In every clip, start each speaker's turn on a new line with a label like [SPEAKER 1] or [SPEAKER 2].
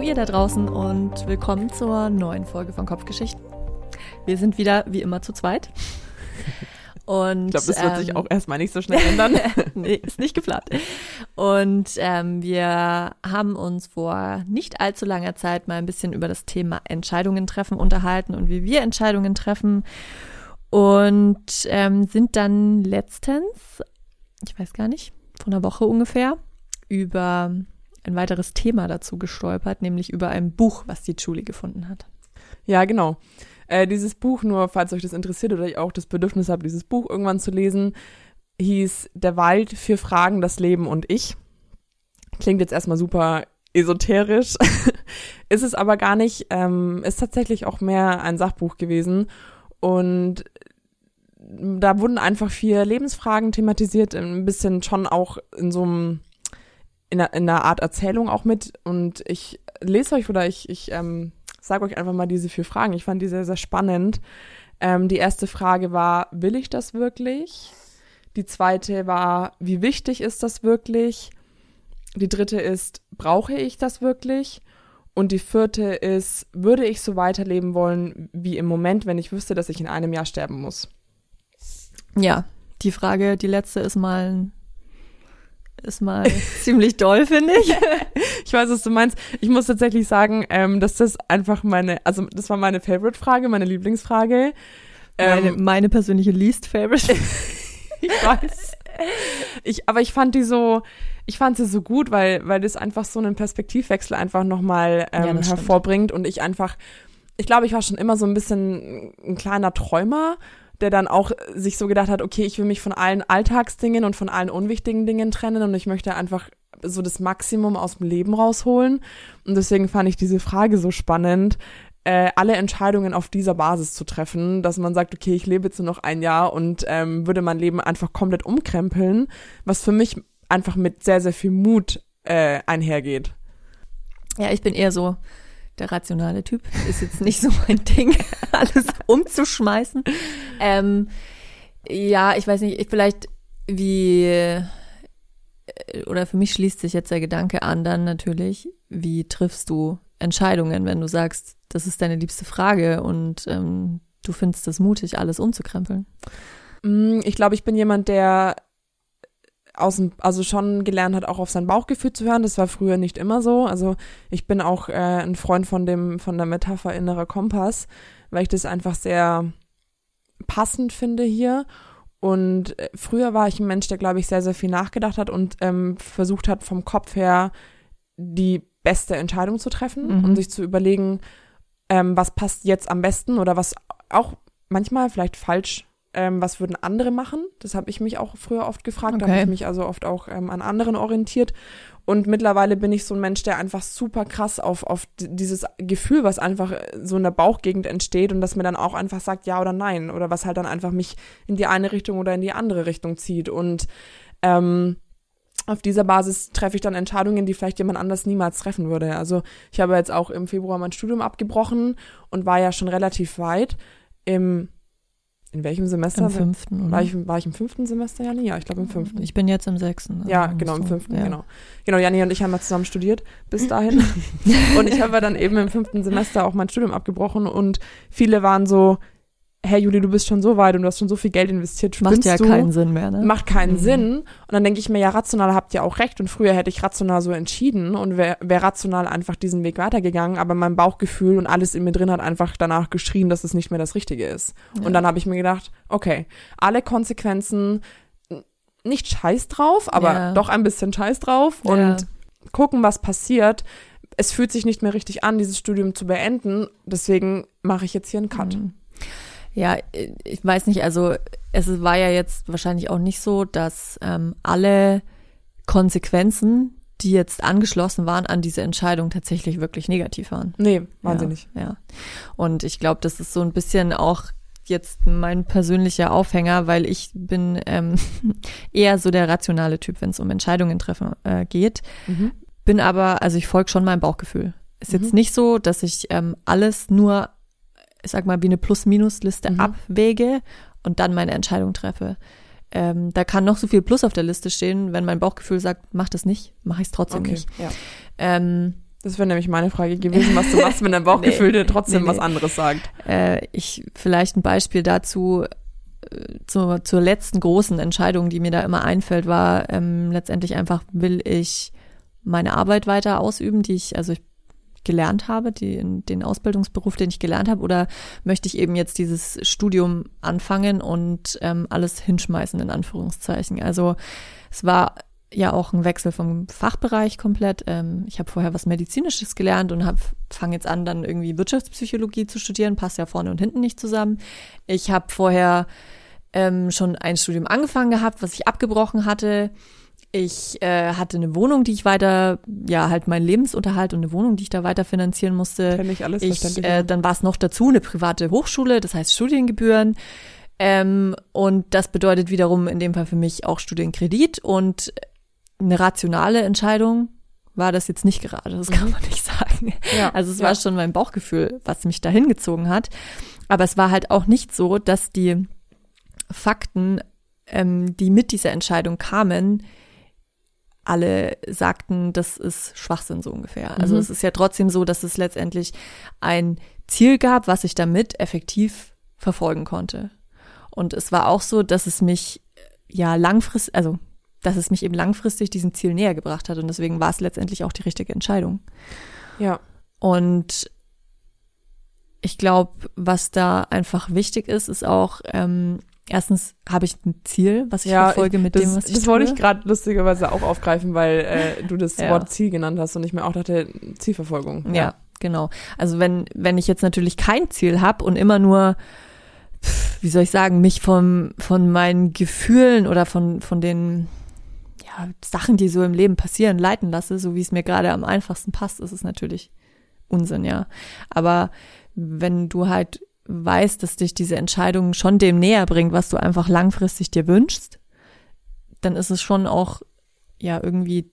[SPEAKER 1] Hallo ihr da draußen und willkommen zur neuen Folge von Kopfgeschichten. Wir sind wieder wie immer zu zweit. Und,
[SPEAKER 2] ich glaube, das wird ähm, sich auch erstmal nicht so schnell ändern.
[SPEAKER 1] nee, ist nicht geplant. Und ähm, wir haben uns vor nicht allzu langer Zeit mal ein bisschen über das Thema Entscheidungen treffen unterhalten und wie wir Entscheidungen treffen. Und ähm, sind dann letztens, ich weiß gar nicht, von einer Woche ungefähr, über ein weiteres Thema dazu gestolpert, nämlich über ein Buch, was die Julie gefunden hat.
[SPEAKER 2] Ja, genau. Äh, dieses Buch, nur falls euch das interessiert oder ich auch das Bedürfnis habe, dieses Buch irgendwann zu lesen, hieß Der Wald, vier Fragen, das Leben und ich. Klingt jetzt erstmal super esoterisch, ist es aber gar nicht, ähm, ist tatsächlich auch mehr ein Sachbuch gewesen und da wurden einfach vier Lebensfragen thematisiert, ein bisschen schon auch in so einem in einer, in einer Art Erzählung auch mit. Und ich lese euch oder ich, ich ähm, sage euch einfach mal diese vier Fragen. Ich fand die sehr, sehr spannend. Ähm, die erste Frage war, will ich das wirklich? Die zweite war, wie wichtig ist das wirklich? Die dritte ist, brauche ich das wirklich? Und die vierte ist, würde ich so weiterleben wollen wie im Moment, wenn ich wüsste, dass ich in einem Jahr sterben muss?
[SPEAKER 1] Ja, die Frage, die letzte ist mal ein ist mal ziemlich doll, finde ich.
[SPEAKER 2] ich weiß, was du meinst. Ich muss tatsächlich sagen, ähm, dass das einfach meine, also das war meine Favorite-Frage, meine Lieblingsfrage.
[SPEAKER 1] Ähm, meine, meine persönliche Least-Favorite.
[SPEAKER 2] ich weiß. Ich, aber ich fand die so, ich fand sie so gut, weil, weil das einfach so einen Perspektivwechsel einfach nochmal ähm, ja, hervorbringt und ich einfach, ich glaube, ich war schon immer so ein bisschen ein kleiner Träumer der dann auch sich so gedacht hat, okay, ich will mich von allen Alltagsdingen und von allen unwichtigen Dingen trennen und ich möchte einfach so das Maximum aus dem Leben rausholen. Und deswegen fand ich diese Frage so spannend, äh, alle Entscheidungen auf dieser Basis zu treffen, dass man sagt, okay, ich lebe jetzt nur noch ein Jahr und ähm, würde mein Leben einfach komplett umkrempeln, was für mich einfach mit sehr, sehr viel Mut äh, einhergeht.
[SPEAKER 1] Ja, ich bin eher so, der rationale Typ. Ist jetzt nicht so mein Ding, alles umzuschmeißen. Ähm, ja, ich weiß nicht, ich vielleicht wie äh, oder für mich schließt sich jetzt der Gedanke an, dann natürlich, wie triffst du Entscheidungen, wenn du sagst, das ist deine liebste Frage und ähm, du findest es mutig, alles umzukrempeln?
[SPEAKER 2] Mm, ich glaube, ich bin jemand, der aus dem, also schon gelernt hat, auch auf sein Bauchgefühl zu hören. Das war früher nicht immer so. Also ich bin auch äh, ein Freund von dem, von der Metapher innerer Kompass, weil ich das einfach sehr passend finde hier. Und äh, früher war ich ein Mensch, der, glaube ich, sehr, sehr viel nachgedacht hat und ähm, versucht hat, vom Kopf her die beste Entscheidung zu treffen mhm. und sich zu überlegen, ähm, was passt jetzt am besten oder was auch manchmal vielleicht falsch ähm, was würden andere machen? Das habe ich mich auch früher oft gefragt. Okay. Da habe ich mich also oft auch ähm, an anderen orientiert. Und mittlerweile bin ich so ein Mensch, der einfach super krass auf, auf dieses Gefühl, was einfach so in der Bauchgegend entsteht und das mir dann auch einfach sagt ja oder nein oder was halt dann einfach mich in die eine Richtung oder in die andere Richtung zieht. Und ähm, auf dieser Basis treffe ich dann Entscheidungen, die vielleicht jemand anders niemals treffen würde. Also ich habe jetzt auch im Februar mein Studium abgebrochen und war ja schon relativ weit. Im in welchem Semester?
[SPEAKER 1] Im fünften,
[SPEAKER 2] oder? War ich, war ich im fünften Semester, Jani? Ja, ich glaube im fünften.
[SPEAKER 1] Ich bin jetzt im sechsten.
[SPEAKER 2] Ja, genau, im fünften, ja. genau. Genau, Jani und ich haben mal zusammen studiert bis dahin. und ich habe dann eben im fünften Semester auch mein Studium abgebrochen und viele waren so, hey Juli, du bist schon so weit und du hast schon so viel Geld investiert.
[SPEAKER 1] Macht ja
[SPEAKER 2] du?
[SPEAKER 1] keinen Sinn mehr, ne?
[SPEAKER 2] Macht keinen mhm. Sinn. Und dann denke ich mir, ja, rational habt ihr auch recht. Und früher hätte ich rational so entschieden und wäre wär rational einfach diesen Weg weitergegangen. Aber mein Bauchgefühl und alles in mir drin hat einfach danach geschrien, dass es nicht mehr das Richtige ist. Ja. Und dann habe ich mir gedacht, okay, alle Konsequenzen, nicht scheiß drauf, aber ja. doch ein bisschen scheiß drauf und ja. gucken, was passiert. Es fühlt sich nicht mehr richtig an, dieses Studium zu beenden. Deswegen mache ich jetzt hier einen Cut. Mhm.
[SPEAKER 1] Ja, ich weiß nicht, also es war ja jetzt wahrscheinlich auch nicht so, dass ähm, alle Konsequenzen, die jetzt angeschlossen waren an diese Entscheidung, tatsächlich wirklich negativ waren.
[SPEAKER 2] Nee, wahnsinnig.
[SPEAKER 1] Ja, ja. Und ich glaube, das ist so ein bisschen auch jetzt mein persönlicher Aufhänger, weil ich bin ähm, eher so der rationale Typ, wenn es um Entscheidungen treffen äh, geht. Mhm. Bin aber, also ich folge schon meinem Bauchgefühl. Ist mhm. jetzt nicht so, dass ich ähm, alles nur ich sag mal, wie eine Plus-Minus-Liste mhm. abwäge und dann meine Entscheidung treffe. Ähm, da kann noch so viel Plus auf der Liste stehen, wenn mein Bauchgefühl sagt, mach das nicht, mache ich es trotzdem okay, nicht. Ja. Ähm,
[SPEAKER 2] Das wäre nämlich meine Frage gewesen, was du machst, wenn dein Bauchgefühl nee, dir trotzdem nee, was anderes sagt.
[SPEAKER 1] Äh, ich vielleicht ein Beispiel dazu äh, zur, zur letzten großen Entscheidung, die mir da immer einfällt, war ähm, letztendlich einfach, will ich meine Arbeit weiter ausüben, die ich, also ich gelernt habe, die, den Ausbildungsberuf, den ich gelernt habe, oder möchte ich eben jetzt dieses Studium anfangen und ähm, alles hinschmeißen, in Anführungszeichen. Also es war ja auch ein Wechsel vom Fachbereich komplett. Ähm, ich habe vorher was Medizinisches gelernt und fange jetzt an, dann irgendwie Wirtschaftspsychologie zu studieren. Passt ja vorne und hinten nicht zusammen. Ich habe vorher ähm, schon ein Studium angefangen gehabt, was ich abgebrochen hatte. Ich äh, hatte eine Wohnung, die ich weiter, ja, halt meinen Lebensunterhalt und eine Wohnung, die ich da weiter finanzieren musste.
[SPEAKER 2] Kenn ich alles
[SPEAKER 1] ich, äh, Dann war es noch dazu eine private Hochschule, das heißt Studiengebühren. Ähm, und das bedeutet wiederum in dem Fall für mich auch Studienkredit und eine rationale Entscheidung war das jetzt nicht gerade, das kann mhm. man nicht sagen. Ja, also es ja. war schon mein Bauchgefühl, was mich dahin gezogen hat. Aber es war halt auch nicht so, dass die Fakten, ähm, die mit dieser Entscheidung kamen, alle sagten, das ist Schwachsinn so ungefähr. Also mhm. es ist ja trotzdem so, dass es letztendlich ein Ziel gab, was ich damit effektiv verfolgen konnte. Und es war auch so, dass es mich ja langfristig, also dass es mich eben langfristig diesem Ziel näher gebracht hat. Und deswegen war es letztendlich auch die richtige Entscheidung.
[SPEAKER 2] Ja.
[SPEAKER 1] Und ich glaube, was da einfach wichtig ist, ist auch, ähm, erstens habe ich ein Ziel, was ich ja, verfolge mit
[SPEAKER 2] das,
[SPEAKER 1] dem, was ich
[SPEAKER 2] Das
[SPEAKER 1] tue.
[SPEAKER 2] wollte ich gerade lustigerweise auch aufgreifen, weil äh, du das ja. Wort Ziel genannt hast und ich mir auch dachte, Zielverfolgung.
[SPEAKER 1] Ja, ja genau. Also wenn, wenn ich jetzt natürlich kein Ziel habe und immer nur wie soll ich sagen, mich vom, von meinen Gefühlen oder von, von den Sachen, die so im Leben passieren, leiten lasse, so wie es mir gerade am einfachsten passt, ist es natürlich Unsinn, ja. Aber wenn du halt weißt, dass dich diese Entscheidung schon dem näher bringt, was du einfach langfristig dir wünschst, dann ist es schon auch ja irgendwie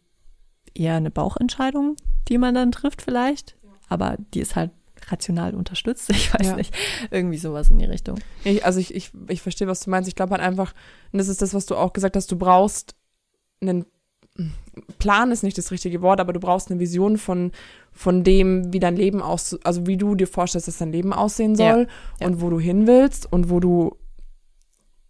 [SPEAKER 1] eher eine Bauchentscheidung, die man dann trifft vielleicht, aber die ist halt rational unterstützt. Ich weiß ja. nicht. Irgendwie sowas in die Richtung.
[SPEAKER 2] Ich, also ich, ich, ich verstehe, was du meinst. Ich glaube halt einfach, und das ist das, was du auch gesagt hast, du brauchst einen Plan ist nicht das richtige Wort, aber du brauchst eine Vision von, von dem, wie dein Leben aus, also wie du dir vorstellst, dass dein Leben aussehen soll ja, und wo du hin willst und wo du,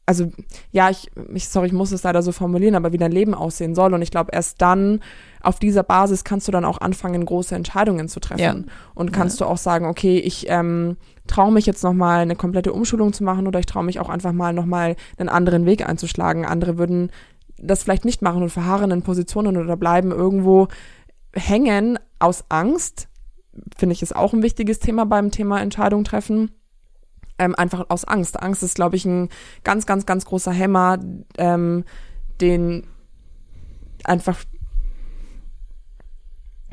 [SPEAKER 2] also ja, ich, ich, sorry, ich muss es leider so formulieren, aber wie dein Leben aussehen soll. Und ich glaube, erst dann, auf dieser Basis kannst du dann auch anfangen, große Entscheidungen zu treffen. Ja. Und kannst du auch sagen, okay, ich ähm, traue mich jetzt nochmal eine komplette Umschulung zu machen oder ich traue mich auch einfach mal nochmal einen anderen Weg einzuschlagen. Andere würden das vielleicht nicht machen und verharren in Positionen oder bleiben irgendwo hängen aus Angst, finde ich, ist auch ein wichtiges Thema beim Thema Entscheidung treffen. Ähm, einfach aus Angst. Angst ist, glaube ich, ein ganz, ganz, ganz großer Hämmer, ähm, den einfach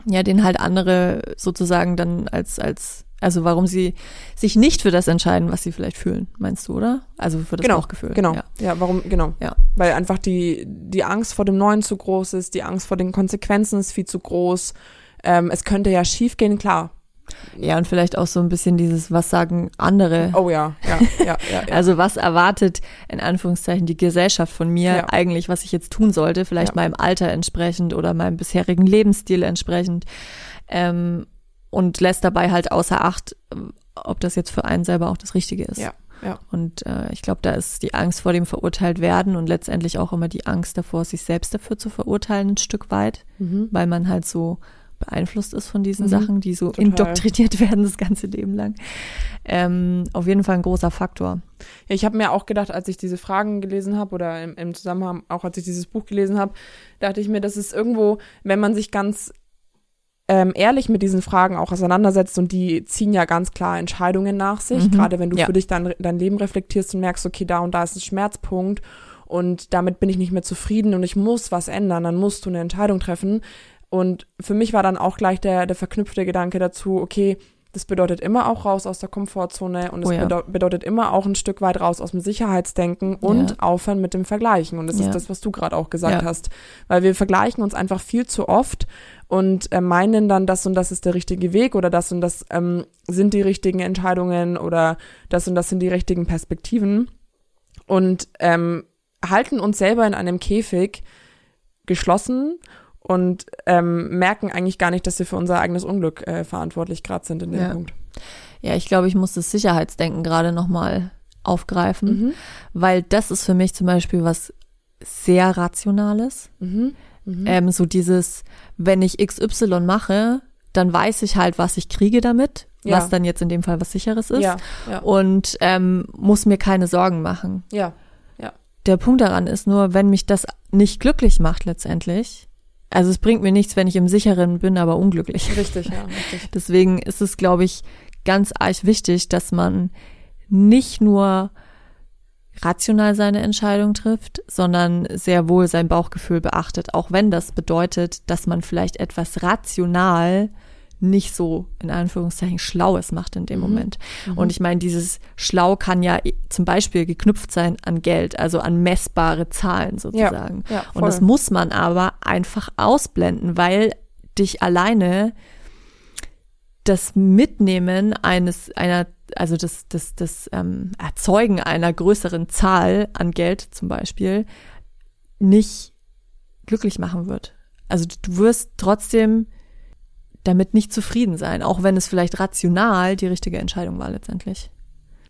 [SPEAKER 1] ja, den halt andere sozusagen dann als, als also warum sie sich nicht für das entscheiden, was sie vielleicht fühlen, meinst du, oder? Also für das
[SPEAKER 2] genau,
[SPEAKER 1] Bauchgefühl.
[SPEAKER 2] Genau. Ja. ja, warum, genau.
[SPEAKER 1] Ja.
[SPEAKER 2] Weil einfach die, die Angst vor dem Neuen zu groß ist, die Angst vor den Konsequenzen ist viel zu groß. Ähm, es könnte ja schief gehen, klar.
[SPEAKER 1] Ja, und vielleicht auch so ein bisschen dieses, was sagen andere?
[SPEAKER 2] Oh ja, ja, ja, ja,
[SPEAKER 1] ja. Also was erwartet in Anführungszeichen die Gesellschaft von mir ja. eigentlich, was ich jetzt tun sollte, vielleicht meinem Alter entsprechend oder meinem bisherigen Lebensstil entsprechend. Ähm, und lässt dabei halt außer Acht, ob das jetzt für einen selber auch das Richtige ist.
[SPEAKER 2] Ja. Ja.
[SPEAKER 1] Und äh, ich glaube, da ist die Angst vor dem verurteilt werden und letztendlich auch immer die Angst davor, sich selbst dafür zu verurteilen, ein Stück weit, mhm. weil man halt so beeinflusst ist von diesen mhm. Sachen, die so Total. indoktriniert werden das ganze Leben lang. Ähm, auf jeden Fall ein großer Faktor.
[SPEAKER 2] Ja, ich habe mir auch gedacht, als ich diese Fragen gelesen habe oder im, im Zusammenhang auch als ich dieses Buch gelesen habe, dachte ich mir, das ist irgendwo, wenn man sich ganz ähm, ehrlich mit diesen Fragen auch auseinandersetzt und die ziehen ja ganz klar Entscheidungen nach sich, mhm. gerade wenn du ja. für dich dein, dein Leben reflektierst und merkst, okay, da und da ist ein Schmerzpunkt und damit bin ich nicht mehr zufrieden und ich muss was ändern, dann musst du eine Entscheidung treffen. Und für mich war dann auch gleich der, der verknüpfte Gedanke dazu, okay, das bedeutet immer auch raus aus der Komfortzone und es oh ja. bedeutet, bedeutet immer auch ein Stück weit raus aus dem Sicherheitsdenken und ja. aufhören mit dem Vergleichen. Und das ja. ist das, was du gerade auch gesagt hast. Weil wir vergleichen uns einfach viel zu oft und äh, meinen dann, das und das ist der richtige Weg oder das und das ähm, sind die richtigen Entscheidungen oder das und das sind die richtigen Perspektiven und ähm, halten uns selber in einem Käfig geschlossen und ähm, merken eigentlich gar nicht, dass sie für unser eigenes Unglück äh, verantwortlich gerade sind in dem
[SPEAKER 1] Ja.
[SPEAKER 2] Punkt.
[SPEAKER 1] Ja, ich glaube, ich muss das Sicherheitsdenken gerade nochmal aufgreifen, weil das ist für mich zum Beispiel was sehr Rationales.
[SPEAKER 2] Mhm. Mhm.
[SPEAKER 1] Ähm, so dieses, wenn ich XY mache, dann weiß ich halt, was ich kriege damit,
[SPEAKER 2] Ja.
[SPEAKER 1] was dann jetzt in dem Fall was sicheres ist.
[SPEAKER 2] ja, ja,
[SPEAKER 1] Und ähm, muss mir keine Sorgen machen.
[SPEAKER 2] ja,
[SPEAKER 1] Der Punkt daran ist nur, wenn mich das nicht glücklich macht letztendlich, also es bringt mir nichts, wenn ich im Sicheren bin, aber unglücklich.
[SPEAKER 2] richtig, ja, richtig.
[SPEAKER 1] Deswegen ist es, glaube ich, ganz arg wichtig, dass man nicht nur rational seine Entscheidung trifft, sondern sehr wohl sein Bauchgefühl beachtet, auch wenn das bedeutet, dass man vielleicht etwas rational nicht so in Anführungszeichen Schlaues macht in dem Moment. Und ich meine, dieses Schlau kann ja zum Beispiel geknüpft sein an Geld, also an messbare Zahlen sozusagen.
[SPEAKER 2] ja,
[SPEAKER 1] Und das muss man aber einfach ausblenden, weil dich alleine das Mitnehmen eines einer also das das das ähm, Erzeugen einer größeren Zahl an Geld zum Beispiel nicht glücklich machen wird. Also du wirst trotzdem damit nicht zufrieden sein, auch wenn es vielleicht rational die richtige Entscheidung war letztendlich.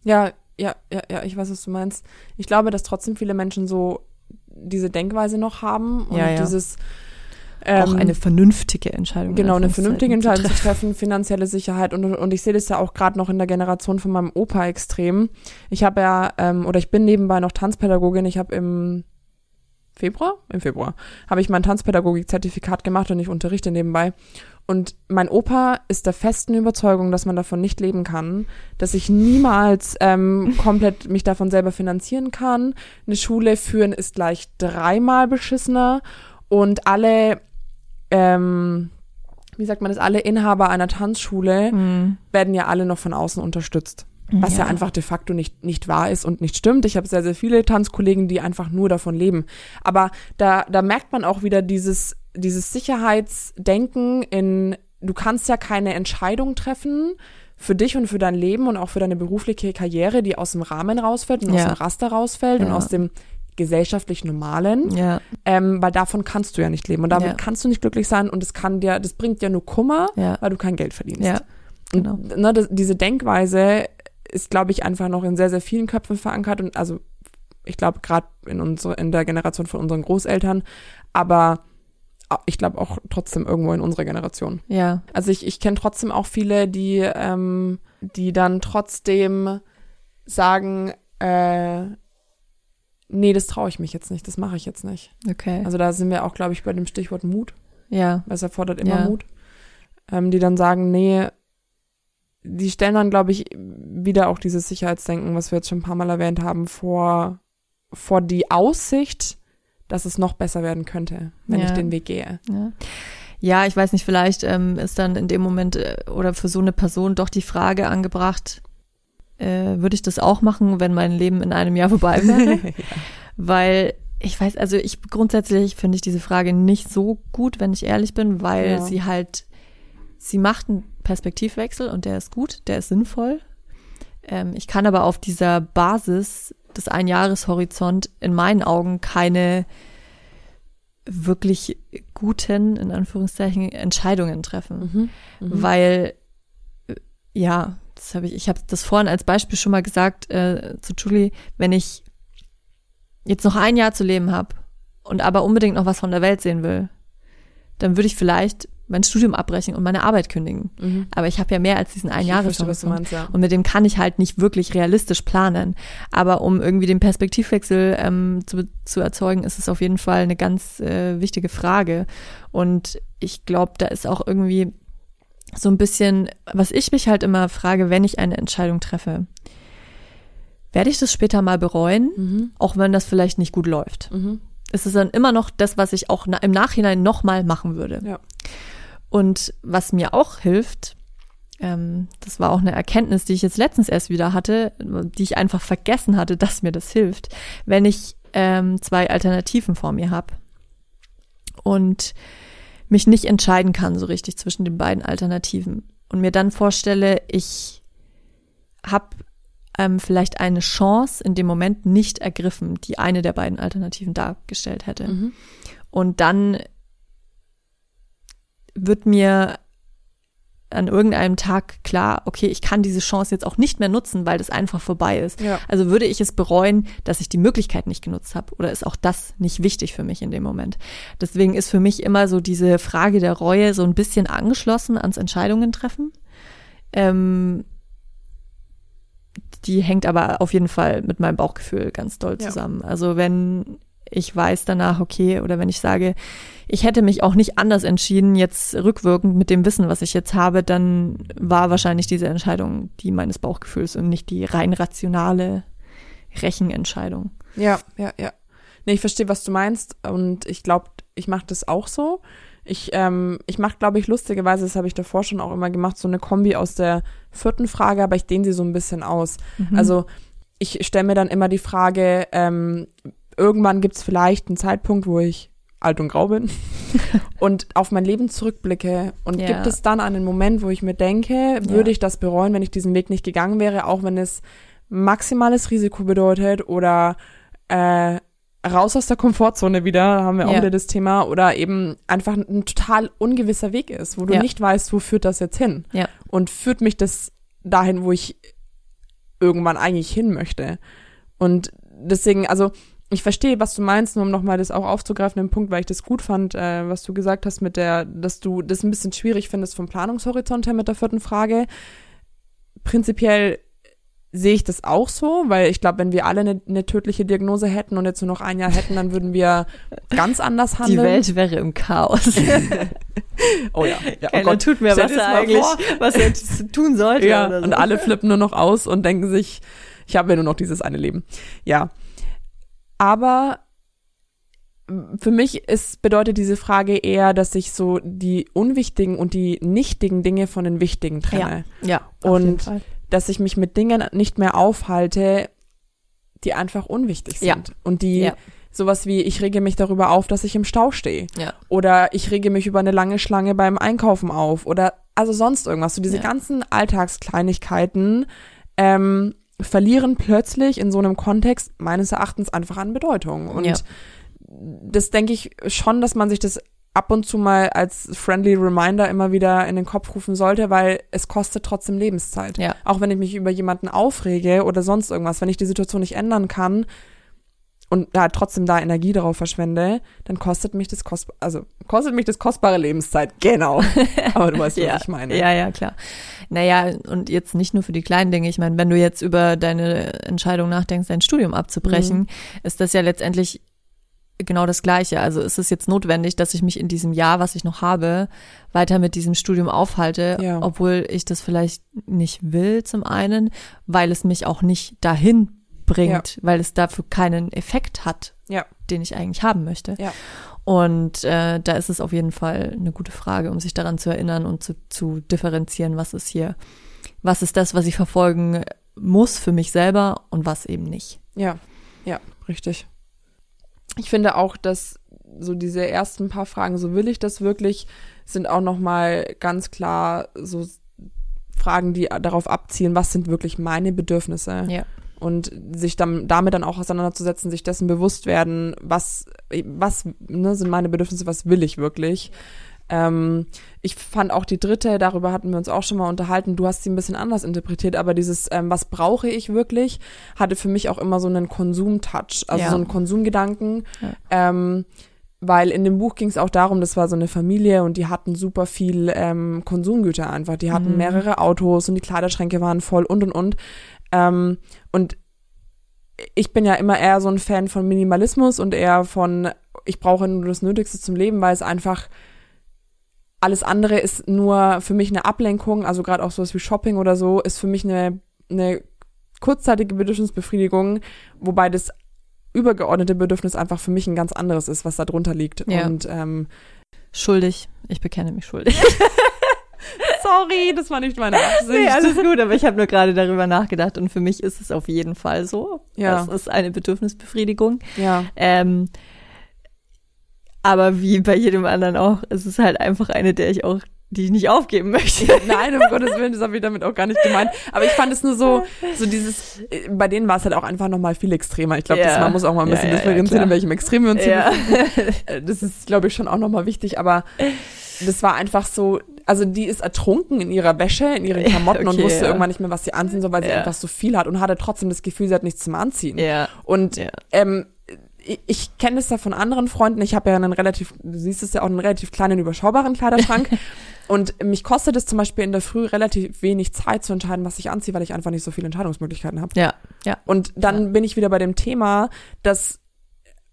[SPEAKER 2] Ja, ja, ja, ja, ich weiß, was du meinst. Ich glaube, dass trotzdem viele Menschen so diese Denkweise noch haben und
[SPEAKER 1] Ja, ja.
[SPEAKER 2] dieses
[SPEAKER 1] auch
[SPEAKER 2] ähm,
[SPEAKER 1] eine vernünftige Entscheidung.
[SPEAKER 2] Genau, eine vernünftige Entscheidung zu
[SPEAKER 1] treffen.
[SPEAKER 2] treffen, finanzielle Sicherheit und, und ich sehe das ja auch gerade noch in der Generation von meinem Opa extrem. Ich habe ja, ähm, oder ich bin nebenbei noch Tanzpädagogin, ich habe im Februar, im Februar, habe ich mein Tanzpädagogik-Zertifikat gemacht und ich unterrichte nebenbei. Und mein Opa ist der festen Überzeugung, dass man davon nicht leben kann, dass ich niemals ähm, komplett mich davon selber finanzieren kann. Eine Schule führen ist gleich dreimal beschissener und alle, ähm, wie sagt man das, alle Inhaber einer Tanzschule
[SPEAKER 1] Mhm.
[SPEAKER 2] werden ja alle noch von außen unterstützt. Was ja. einfach de facto nicht, nicht wahr ist und nicht stimmt. Ich habe sehr, sehr viele Tanzkollegen, die einfach nur davon leben. Aber da, da merkt man auch wieder dieses, dieses Sicherheitsdenken in, du kannst ja keine Entscheidung treffen für dich und für dein Leben und auch für deine berufliche Karriere, die aus dem Rahmen rausfällt und aus
[SPEAKER 1] Ja.
[SPEAKER 2] dem Raster rausfällt und
[SPEAKER 1] Ja.
[SPEAKER 2] aus dem gesellschaftlich Normalen
[SPEAKER 1] Ja,
[SPEAKER 2] ähm, weil davon kannst du ja nicht leben und damit kannst du nicht glücklich sein und es kann dir, das bringt dir nur Kummer, weil du kein Geld verdienst.
[SPEAKER 1] ja, genau.
[SPEAKER 2] Und, ne, das, diese Denkweise ist, glaube ich, einfach noch in sehr, sehr vielen Köpfen verankert und also ich glaube gerade in unsere, in der Generation von unseren Großeltern, aber ich glaube auch trotzdem irgendwo in unserer Generation.
[SPEAKER 1] Ja,
[SPEAKER 2] Also ich, ich kenne trotzdem auch viele, die, ähm, die dann trotzdem sagen, äh, nee, das traue ich mich jetzt nicht, das mache ich jetzt nicht.
[SPEAKER 1] okay.
[SPEAKER 2] Also da sind wir auch, glaube ich, bei dem Stichwort Mut,
[SPEAKER 1] ja,
[SPEAKER 2] weil es erfordert immer
[SPEAKER 1] Ja.
[SPEAKER 2] Mut. Ähm, die dann sagen, nee, die stellen dann, glaube ich, wieder auch dieses Sicherheitsdenken, was wir jetzt schon ein paar Mal erwähnt haben, vor, vor die Aussicht, dass es noch besser werden könnte, wenn
[SPEAKER 1] Ja.
[SPEAKER 2] ich den Weg gehe.
[SPEAKER 1] ja. Ja, ich weiß nicht, vielleicht ähm, ist dann in dem Moment äh, oder für so eine Person doch die Frage angebracht, äh, würde ich das auch machen, wenn mein Leben in einem Jahr vorbei wäre? Weil ich weiß, also ich grundsätzlich finde ich diese Frage nicht so gut, wenn ich ehrlich bin, weil
[SPEAKER 2] Ja.
[SPEAKER 1] sie halt, sie macht einen Perspektivwechsel und der ist gut, der ist sinnvoll. Ähm, ich kann aber auf dieser Basis des Einjahreshorizont in meinen Augen keine wirklich guten, in Anführungszeichen, Entscheidungen treffen
[SPEAKER 2] Mhm. Mhm.
[SPEAKER 1] weil ja, das habe ich, ich habe das vorhin als Beispiel schon mal gesagt äh, zu Julie, wenn ich jetzt noch ein Jahr zu leben habe und aber unbedingt noch was von der Welt sehen will, dann würde ich vielleicht mein Studium abbrechen und meine Arbeit kündigen.
[SPEAKER 2] Mhm.
[SPEAKER 1] Aber ich habe ja mehr als diesen ein
[SPEAKER 2] Ich
[SPEAKER 1] Jahres
[SPEAKER 2] verstehe, was du meinst, ja.
[SPEAKER 1] und mit dem kann ich halt nicht wirklich realistisch planen. Aber um irgendwie den Perspektivwechsel ähm, zu, zu erzeugen, ist es auf jeden Fall eine ganz äh, wichtige Frage. Und ich glaube, da ist auch irgendwie so ein bisschen, was ich mich halt immer frage, wenn ich eine Entscheidung treffe, werde ich das später mal bereuen,
[SPEAKER 2] Mhm.
[SPEAKER 1] auch wenn das vielleicht nicht gut läuft.
[SPEAKER 2] Mhm.
[SPEAKER 1] Es ist dann immer noch das, was ich auch na, im Nachhinein nochmal machen würde.
[SPEAKER 2] Ja.
[SPEAKER 1] Und was mir auch hilft, ähm, das war auch eine Erkenntnis, die ich jetzt letztens erst wieder hatte, die ich einfach vergessen hatte, dass mir das hilft, wenn ich ähm, zwei Alternativen vor mir habe und mich nicht entscheiden kann so richtig zwischen den beiden Alternativen und mir dann vorstelle, ich habe ähm, vielleicht eine Chance in dem Moment nicht ergriffen, die eine der beiden Alternativen dargestellt hätte.
[SPEAKER 2] Mhm.
[SPEAKER 1] Und dann wird mir an irgendeinem Tag klar, okay, ich kann diese Chance jetzt auch nicht mehr nutzen, weil das einfach vorbei ist.
[SPEAKER 2] Ja.
[SPEAKER 1] Also würde ich es bereuen, dass ich die Möglichkeit nicht genutzt habe oder ist auch das nicht wichtig für mich in dem Moment. Deswegen ist für mich immer so diese Frage der Reue so ein bisschen angeschlossen ans Entscheidungen treffen. Ähm, die hängt aber auf jeden Fall mit meinem Bauchgefühl ganz doll
[SPEAKER 2] Ja.
[SPEAKER 1] zusammen. Also wenn ich weiß danach, okay, oder wenn ich sage, ich hätte mich auch nicht anders entschieden, jetzt rückwirkend mit dem Wissen, was ich jetzt habe, dann war wahrscheinlich diese Entscheidung die meines Bauchgefühls und nicht die rein rationale Rechenentscheidung.
[SPEAKER 2] Ja, ja, ja. Nee, ich verstehe, was du meinst und ich glaube, ich mache das auch so. Ich, ähm, ich mache, glaube ich, lustigerweise, das habe ich davor schon auch immer gemacht, so eine Kombi aus der vierten Frage, aber ich dehne sie so ein bisschen aus.
[SPEAKER 1] Mhm.
[SPEAKER 2] Also ich stelle mir dann immer die Frage, ähm, irgendwann gibt es vielleicht einen Zeitpunkt, wo ich alt und grau bin und auf mein Leben zurückblicke und
[SPEAKER 1] Ja.
[SPEAKER 2] gibt es dann einen Moment, wo ich mir denke, würde ich das bereuen, wenn ich diesen Weg nicht gegangen wäre, auch wenn es maximales Risiko bedeutet oder äh, raus aus der Komfortzone wieder, da haben wir auch
[SPEAKER 1] Ja.
[SPEAKER 2] wieder das Thema, oder eben einfach ein, total ungewisser Weg ist, wo du
[SPEAKER 1] Ja.
[SPEAKER 2] nicht weißt, wo führt das jetzt hin.
[SPEAKER 1] Ja.
[SPEAKER 2] Und führt mich das dahin, wo ich irgendwann eigentlich hin möchte. Und deswegen, also ich verstehe, was du meinst, nur um nochmal das auch aufzugreifen, den Punkt, weil ich das gut fand, äh, was du gesagt hast mit der, dass du das ein bisschen schwierig findest vom Planungshorizont her mit der vierten Frage. Prinzipiell sehe ich das auch so, weil ich glaube, wenn wir alle eine, eine tödliche Diagnose hätten und jetzt nur noch ein Jahr hätten, dann würden wir ganz anders
[SPEAKER 1] die
[SPEAKER 2] handeln.
[SPEAKER 1] Welt wäre im Chaos.
[SPEAKER 2] oh ja, ja oh
[SPEAKER 1] Keiner
[SPEAKER 2] Gott.
[SPEAKER 1] tut mehr,
[SPEAKER 2] Stell
[SPEAKER 1] was er eigentlich,
[SPEAKER 2] vor.
[SPEAKER 1] was er tun sollte.
[SPEAKER 2] Ja,
[SPEAKER 1] so.
[SPEAKER 2] und alle flippen nur noch aus und denken sich, ich habe ja nur noch dieses eine Leben. Ja. Aber m, für mich ist, bedeutet diese Frage eher, dass ich so die unwichtigen und die nichtigen Dinge von den wichtigen trenne.
[SPEAKER 1] Ja, auf
[SPEAKER 2] Und
[SPEAKER 1] jeden Fall.
[SPEAKER 2] Dass ich mich mit Dingen nicht mehr aufhalte, die einfach unwichtig sind.
[SPEAKER 1] Ja.
[SPEAKER 2] Und die
[SPEAKER 1] Ja.
[SPEAKER 2] sowas wie, ich rege mich darüber auf, dass ich im Stau stehe.
[SPEAKER 1] Ja.
[SPEAKER 2] Oder ich rege mich über eine lange Schlange beim Einkaufen auf. Oder also sonst irgendwas. So diese
[SPEAKER 1] Ja.
[SPEAKER 2] ganzen Alltagskleinigkeiten ähm, verlieren plötzlich in so einem Kontext meines Erachtens einfach an Bedeutung. Und
[SPEAKER 1] Ja.
[SPEAKER 2] das denke ich schon, dass man sich das ab und zu mal als friendly Reminder immer wieder in den Kopf rufen sollte, weil es kostet trotzdem Lebenszeit.
[SPEAKER 1] Ja.
[SPEAKER 2] Auch wenn ich mich über jemanden aufrege oder sonst irgendwas, wenn ich die Situation nicht ändern kann und ja, trotzdem da Energie darauf verschwende, dann kostet mich das kost also kostet mich das kostbare Lebenszeit. Genau. Aber du weißt, was
[SPEAKER 1] ja,
[SPEAKER 2] ich meine.
[SPEAKER 1] Ja, ja, klar. Naja, und jetzt nicht nur für die kleinen Dinge. Ich meine, wenn du jetzt über deine Entscheidung nachdenkst, dein Studium abzubrechen,
[SPEAKER 2] Mhm.
[SPEAKER 1] ist das ja letztendlich genau das Gleiche. Also ist es jetzt notwendig, dass ich mich in diesem Jahr, was ich noch habe, weiter mit diesem Studium aufhalte,
[SPEAKER 2] Ja.
[SPEAKER 1] obwohl ich das vielleicht nicht will zum einen, weil es mich auch nicht dahin bringt, weil es dafür keinen Effekt hat,
[SPEAKER 2] Ja.
[SPEAKER 1] den ich eigentlich haben möchte.
[SPEAKER 2] Ja.
[SPEAKER 1] Und äh, da ist es auf jeden Fall eine gute Frage, um sich daran zu erinnern und zu, zu differenzieren, was ist hier, was ist das, was ich verfolgen muss für mich selber und was eben nicht.
[SPEAKER 2] Ja, ja, richtig. Ich finde auch, dass so diese ersten paar Fragen, so will ich das wirklich, sind auch noch mal ganz klar so Fragen, die darauf abzielen, was sind wirklich meine Bedürfnisse
[SPEAKER 1] Ja.
[SPEAKER 2] Und sich dann, damit dann auch auseinanderzusetzen, sich dessen bewusst werden, was, was ne, sind meine Bedürfnisse, was will ich wirklich. Ähm, ich fand auch die dritte, darüber hatten wir uns auch schon mal unterhalten, du hast sie ein bisschen anders interpretiert, aber dieses, ähm, was brauche ich wirklich, hatte für mich auch immer so einen Konsum-Touch, also
[SPEAKER 1] Ja.
[SPEAKER 2] so einen Konsumgedanken.
[SPEAKER 1] Ja.
[SPEAKER 2] Ähm, weil in dem Buch ging es auch darum, das war so eine Familie und die hatten super viel ähm, Konsumgüter einfach. Die hatten
[SPEAKER 1] Mhm.
[SPEAKER 2] mehrere Autos und die Kleiderschränke waren voll und und und. Ähm, und ich bin ja immer eher so ein Fan von Minimalismus und eher von, ich brauche nur das Nötigste zum Leben, weil es einfach alles andere ist nur für mich eine Ablenkung, also gerade auch sowas wie Shopping oder so, ist für mich eine, eine kurzzeitige Bedürfnisbefriedigung, wobei das übergeordnete Bedürfnis einfach für mich ein ganz anderes ist, was da drunter liegt.
[SPEAKER 1] Ja.
[SPEAKER 2] Und ähm,
[SPEAKER 1] Schuldig. Ich bekenne mich schuldig.
[SPEAKER 2] sorry, das war nicht meine Absicht.
[SPEAKER 1] nee, alles gut, aber ich habe nur gerade darüber nachgedacht und für mich ist es auf jeden Fall so.
[SPEAKER 2] Ja.
[SPEAKER 1] Das ist eine Bedürfnisbefriedigung.
[SPEAKER 2] ja,
[SPEAKER 1] Ähm, aber wie bei jedem anderen auch, ist es halt einfach eine, der ich auch, die ich nicht aufgeben möchte.
[SPEAKER 2] Nein, um Gottes Willen, das habe ich damit auch gar nicht gemeint. Aber ich fand es nur so, so dieses, bei denen war es halt auch einfach nochmal viel extremer. Ich glaube,
[SPEAKER 1] Ja.
[SPEAKER 2] man muss auch mal ein
[SPEAKER 1] Ja,
[SPEAKER 2] bisschen
[SPEAKER 1] ja, ja,
[SPEAKER 2] differenzieren,
[SPEAKER 1] klar.
[SPEAKER 2] in welchem Extrem wir uns
[SPEAKER 1] Ja.
[SPEAKER 2] befinden. Äh, Das ist, glaube ich, schon auch nochmal wichtig. Aber das war einfach so, also die ist ertrunken in ihrer Wäsche, in ihren Klamotten und
[SPEAKER 1] okay,
[SPEAKER 2] wusste
[SPEAKER 1] ja.
[SPEAKER 2] irgendwann nicht mehr, was sie anziehen soll, weil sie
[SPEAKER 1] Ja.
[SPEAKER 2] einfach so viel hat und hatte trotzdem das Gefühl, sie hat nichts zum Anziehen.
[SPEAKER 1] Ja.
[SPEAKER 2] Und
[SPEAKER 1] Ja.
[SPEAKER 2] ähm, ich, ich kenne es da von anderen Freunden. Ich habe ja einen relativ, du siehst es ja auch einen relativ kleinen, überschaubaren Kleiderschrank. und mich kostet es zum Beispiel in der Früh relativ wenig Zeit zu entscheiden, was ich anziehe, weil ich einfach nicht so viele Entscheidungsmöglichkeiten habe.
[SPEAKER 1] Ja, ja.
[SPEAKER 2] Und dann bin ich wieder bei dem Thema, dass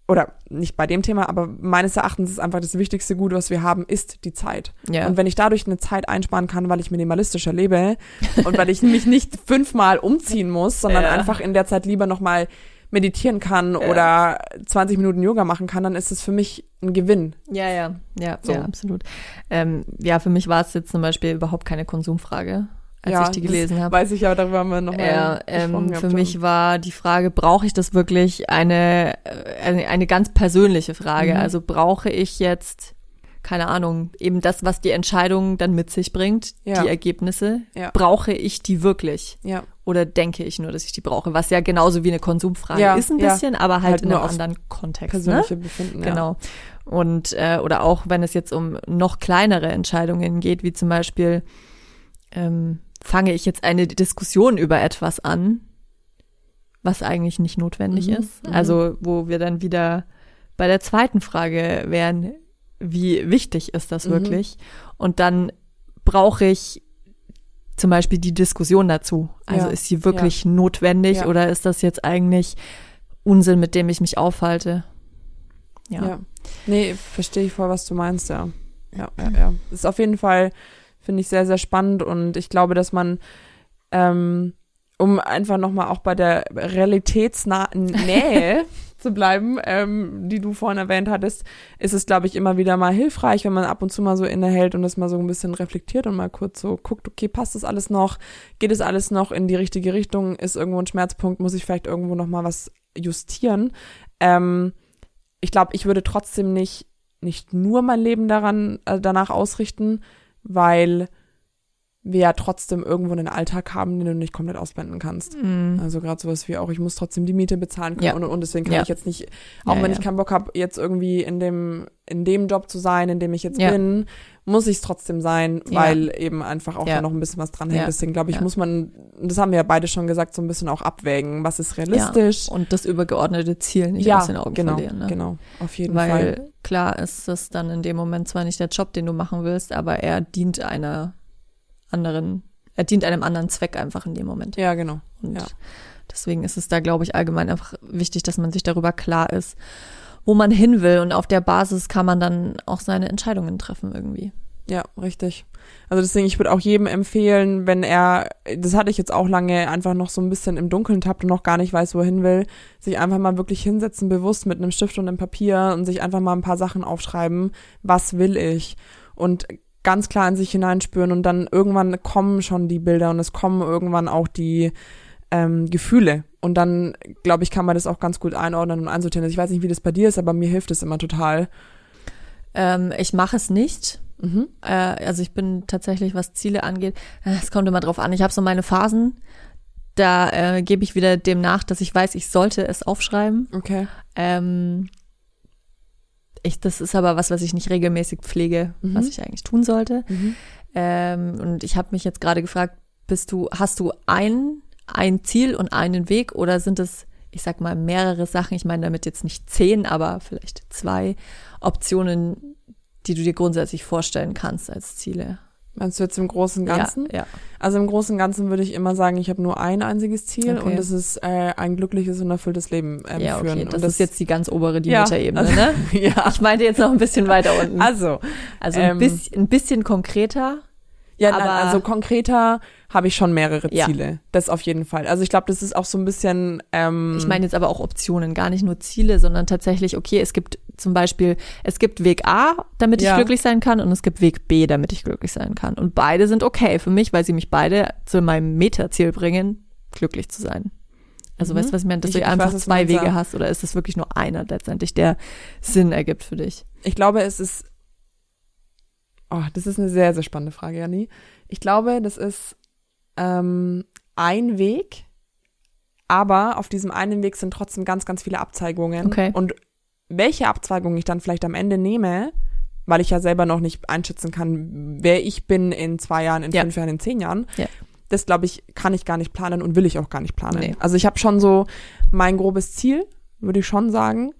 [SPEAKER 2] oder nicht bei dem Thema, aber meines Erachtens ist einfach das wichtigste Gut, was wir haben, ist die Zeit.
[SPEAKER 1] Ja.
[SPEAKER 2] Und wenn ich dadurch eine Zeit einsparen kann, weil ich minimalistischer lebe und weil ich mich nicht fünfmal umziehen muss, sondern
[SPEAKER 1] Ja.
[SPEAKER 2] einfach in der Zeit lieber nochmal meditieren kann oder 20 Minuten Yoga machen kann, dann ist es für mich ein Gewinn.
[SPEAKER 1] Ja, ja, ja,
[SPEAKER 2] So.
[SPEAKER 1] ja, absolut. Ähm, ja, für mich war es jetzt zum Beispiel überhaupt keine Konsumfrage, als
[SPEAKER 2] ja,
[SPEAKER 1] ich die gelesen habe.
[SPEAKER 2] Weiß ich ja, darüber haben wir nochmal
[SPEAKER 1] Ja, ähm, für mich war die Frage, brauche ich das wirklich eine, äh, eine, eine ganz persönliche Frage.
[SPEAKER 2] Mhm.
[SPEAKER 1] Also brauche ich jetzt, keine Ahnung, eben das, was die Entscheidung dann mit sich bringt,
[SPEAKER 2] Ja.
[SPEAKER 1] die Ergebnisse,
[SPEAKER 2] Ja.
[SPEAKER 1] brauche ich die wirklich?
[SPEAKER 2] Ja,
[SPEAKER 1] Oder denke ich nur, dass ich die brauche? Was ja genauso wie eine Konsumfrage
[SPEAKER 2] Ja,
[SPEAKER 1] ist ein bisschen, aber halt,
[SPEAKER 2] Halt
[SPEAKER 1] in einem anderen Kontext. Ne?
[SPEAKER 2] persönliche Befinden. Ja.
[SPEAKER 1] Genau. Und äh, oder auch wenn es jetzt um noch kleinere Entscheidungen geht, wie zum Beispiel ähm, fange ich jetzt eine Diskussion über etwas an, was eigentlich nicht notwendig
[SPEAKER 2] Mhm,
[SPEAKER 1] ist.
[SPEAKER 2] mhm.
[SPEAKER 1] Also wo wir dann wieder bei der zweiten Frage wären, wie wichtig ist das
[SPEAKER 2] Mhm.
[SPEAKER 1] wirklich? Und dann brauche ich zum Beispiel die Diskussion dazu. Also
[SPEAKER 2] Ja,
[SPEAKER 1] ist sie wirklich notwendig
[SPEAKER 2] Ja.
[SPEAKER 1] oder ist das jetzt eigentlich Unsinn, mit dem ich mich aufhalte?
[SPEAKER 2] Ja. Nee, verstehe ich voll, was du meinst, ja. Ja, ja, ja. Ist auf jeden Fall, finde ich, sehr, sehr spannend und ich glaube, dass man, ähm, um einfach nochmal auch bei der realitätsnahen Nähe zu bleiben, ähm, die du vorhin erwähnt hattest, ist es, glaube ich, immer wieder mal hilfreich, wenn man ab und zu mal so innehält und das mal so ein bisschen reflektiert und mal kurz so guckt, okay, passt das alles noch? Geht es alles noch in die richtige Richtung? Ist irgendwo ein Schmerzpunkt? Muss ich vielleicht irgendwo nochmal was justieren? Ähm, ich glaube, ich würde trotzdem nicht, nicht nur mein Leben daran, äh, danach ausrichten, weil wir ja trotzdem irgendwo einen Alltag haben, den du nicht komplett ausblenden kannst.
[SPEAKER 1] Mhm.
[SPEAKER 2] Also gerade sowas wie auch, ich muss trotzdem die Miete bezahlen können
[SPEAKER 1] Ja.
[SPEAKER 2] und, und deswegen kann
[SPEAKER 1] Ja.
[SPEAKER 2] ich jetzt nicht, auch
[SPEAKER 1] Ja,
[SPEAKER 2] wenn ich keinen Bock habe, jetzt irgendwie in dem, in dem Job zu sein, in dem ich jetzt bin, muss ich es trotzdem sein,
[SPEAKER 1] Ja.
[SPEAKER 2] weil eben einfach auch
[SPEAKER 1] Ja.
[SPEAKER 2] da noch ein bisschen was dranhängt.
[SPEAKER 1] Ja.
[SPEAKER 2] Deswegen glaube ich,
[SPEAKER 1] Ja.
[SPEAKER 2] muss man, das haben wir ja beide schon gesagt, so ein bisschen auch abwägen, was ist realistisch.
[SPEAKER 1] Und das übergeordnete Ziel nicht
[SPEAKER 2] Ja,
[SPEAKER 1] aus den Augen
[SPEAKER 2] genau,
[SPEAKER 1] verlieren. Ne?
[SPEAKER 2] genau, auf jeden
[SPEAKER 1] Weil
[SPEAKER 2] Fall.
[SPEAKER 1] klar ist das dann in dem Moment zwar nicht der Job, den du machen willst, aber er dient einer anderen, er dient einem anderen Zweck einfach in dem Moment.
[SPEAKER 2] Ja, genau.
[SPEAKER 1] Und
[SPEAKER 2] ja.
[SPEAKER 1] deswegen ist es da, glaube ich, allgemein einfach wichtig, dass man sich darüber klar ist, wo man hin will. Und auf der Basis kann man dann auch seine Entscheidungen treffen irgendwie.
[SPEAKER 2] Ja, richtig. Also deswegen, ich würde auch jedem empfehlen, wenn er, das hatte ich jetzt auch lange, einfach noch so ein bisschen im Dunkeln tappt und noch gar nicht weiß, wo er hin will, sich einfach mal wirklich hinsetzen, bewusst mit einem Stift und einem Papier und sich einfach mal ein paar Sachen aufschreiben, was will ich? Und ganz klar in sich hineinspüren und dann irgendwann kommen schon die Bilder und es kommen irgendwann auch die ähm, Gefühle. Und dann, glaube ich, kann man das auch ganz gut einordnen und einsortieren. Also ich weiß nicht, wie das bei dir ist, aber mir hilft es immer total.
[SPEAKER 1] Ähm, ich mache es nicht.
[SPEAKER 2] Mhm.
[SPEAKER 1] Äh, also ich bin tatsächlich, was Ziele angeht, äh, es kommt immer drauf an. Ich habe so meine Phasen, da äh, gebe ich wieder dem nach, dass ich weiß, ich sollte es aufschreiben.
[SPEAKER 2] Okay.
[SPEAKER 1] Ähm, ich, das ist aber was, was ich nicht regelmäßig pflege,
[SPEAKER 2] Mhm.
[SPEAKER 1] was ich eigentlich tun sollte.
[SPEAKER 2] Mhm.
[SPEAKER 1] Ähm, und ich habe mich jetzt gerade gefragt, bist du, hast du ein, ein Ziel und einen Weg oder sind es, ich sag mal, mehrere Sachen? Ich meine damit jetzt nicht zehn, aber vielleicht zwei Optionen, die du dir grundsätzlich vorstellen kannst als Ziele.
[SPEAKER 2] Meinst du jetzt im Großen und Ganzen?
[SPEAKER 1] Ja, ja.
[SPEAKER 2] Also im Großen und Ganzen würde ich immer sagen, ich habe nur ein einziges Ziel
[SPEAKER 1] Okay.
[SPEAKER 2] und das ist äh, ein glückliches und erfülltes Leben ähm,
[SPEAKER 1] ja
[SPEAKER 2] führen.
[SPEAKER 1] okay. Das,
[SPEAKER 2] und
[SPEAKER 1] ist jetzt die ganz obere, die
[SPEAKER 2] Ja.
[SPEAKER 1] Metaebene, ne?
[SPEAKER 2] ja.
[SPEAKER 1] Ich meinte jetzt noch ein bisschen weiter unten.
[SPEAKER 2] Also,
[SPEAKER 1] Also ein,
[SPEAKER 2] ähm,
[SPEAKER 1] bisschen, ein bisschen konkreter.
[SPEAKER 2] Ja, nein,
[SPEAKER 1] aber-
[SPEAKER 2] also konkreter habe ich schon mehrere
[SPEAKER 1] Ja.
[SPEAKER 2] Ziele. Das auf jeden Fall. Also ich glaube, das ist auch so ein bisschen. Ähm,
[SPEAKER 1] Ich meine jetzt aber auch Optionen, gar nicht nur Ziele, sondern tatsächlich, okay, es gibt zum Beispiel, es gibt Weg A, damit ich
[SPEAKER 2] Ja.
[SPEAKER 1] glücklich sein kann, und es gibt Weg B, damit ich glücklich sein kann. Und beide sind okay für mich, weil sie mich beide zu meinem Metaziel bringen, glücklich zu sein. Also
[SPEAKER 2] Mhm.
[SPEAKER 1] weißt du, was ich meine, dass
[SPEAKER 2] Ich-
[SPEAKER 1] du
[SPEAKER 2] ich
[SPEAKER 1] einfach
[SPEAKER 2] weiß,
[SPEAKER 1] zwei Wege hast oder ist es wirklich nur einer letztendlich, der Sinn ergibt für dich?
[SPEAKER 2] ich glaube, es ist. Oh, das ist eine sehr, sehr spannende Frage, Jani. Ich glaube, das ist ähm, ein Weg, aber auf diesem einen Weg sind trotzdem ganz, ganz viele Abzweigungen.
[SPEAKER 1] Okay.
[SPEAKER 2] Und welche Abzweigung ich dann vielleicht am Ende nehme, weil ich ja selber noch nicht einschätzen kann, wer ich bin in zwei Jahren, in
[SPEAKER 1] Ja.
[SPEAKER 2] fünf Jahren, in zehn Jahren.
[SPEAKER 1] Ja.
[SPEAKER 2] Das, glaube ich, kann ich gar nicht planen und will ich auch gar nicht planen.
[SPEAKER 1] Nee.
[SPEAKER 2] Also ich habe schon so mein grobes Ziel, würde ich schon sagen.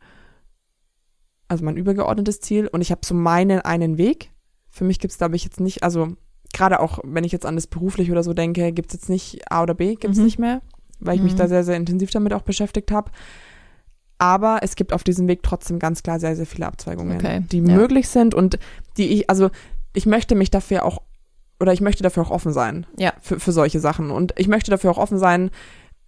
[SPEAKER 2] Also mein übergeordnetes Ziel. Und ich habe so meinen einen Weg. Für mich gibt's glaube ich, jetzt nicht, also gerade auch, wenn ich jetzt an das beruflich oder so denke, gibt's jetzt nicht A oder B, gibt's
[SPEAKER 1] Mhm.
[SPEAKER 2] nicht mehr, weil ich mich
[SPEAKER 1] Mhm.
[SPEAKER 2] da sehr, sehr intensiv damit auch beschäftigt habe. Aber es gibt auf diesem Weg trotzdem ganz klar sehr, sehr viele Abzweigungen,
[SPEAKER 1] Okay,
[SPEAKER 2] die
[SPEAKER 1] ja.
[SPEAKER 2] möglich sind und die ich, also ich möchte mich dafür auch, oder ich möchte dafür auch offen sein
[SPEAKER 1] Ja.
[SPEAKER 2] für, für solche Sachen. Und ich möchte dafür auch offen sein,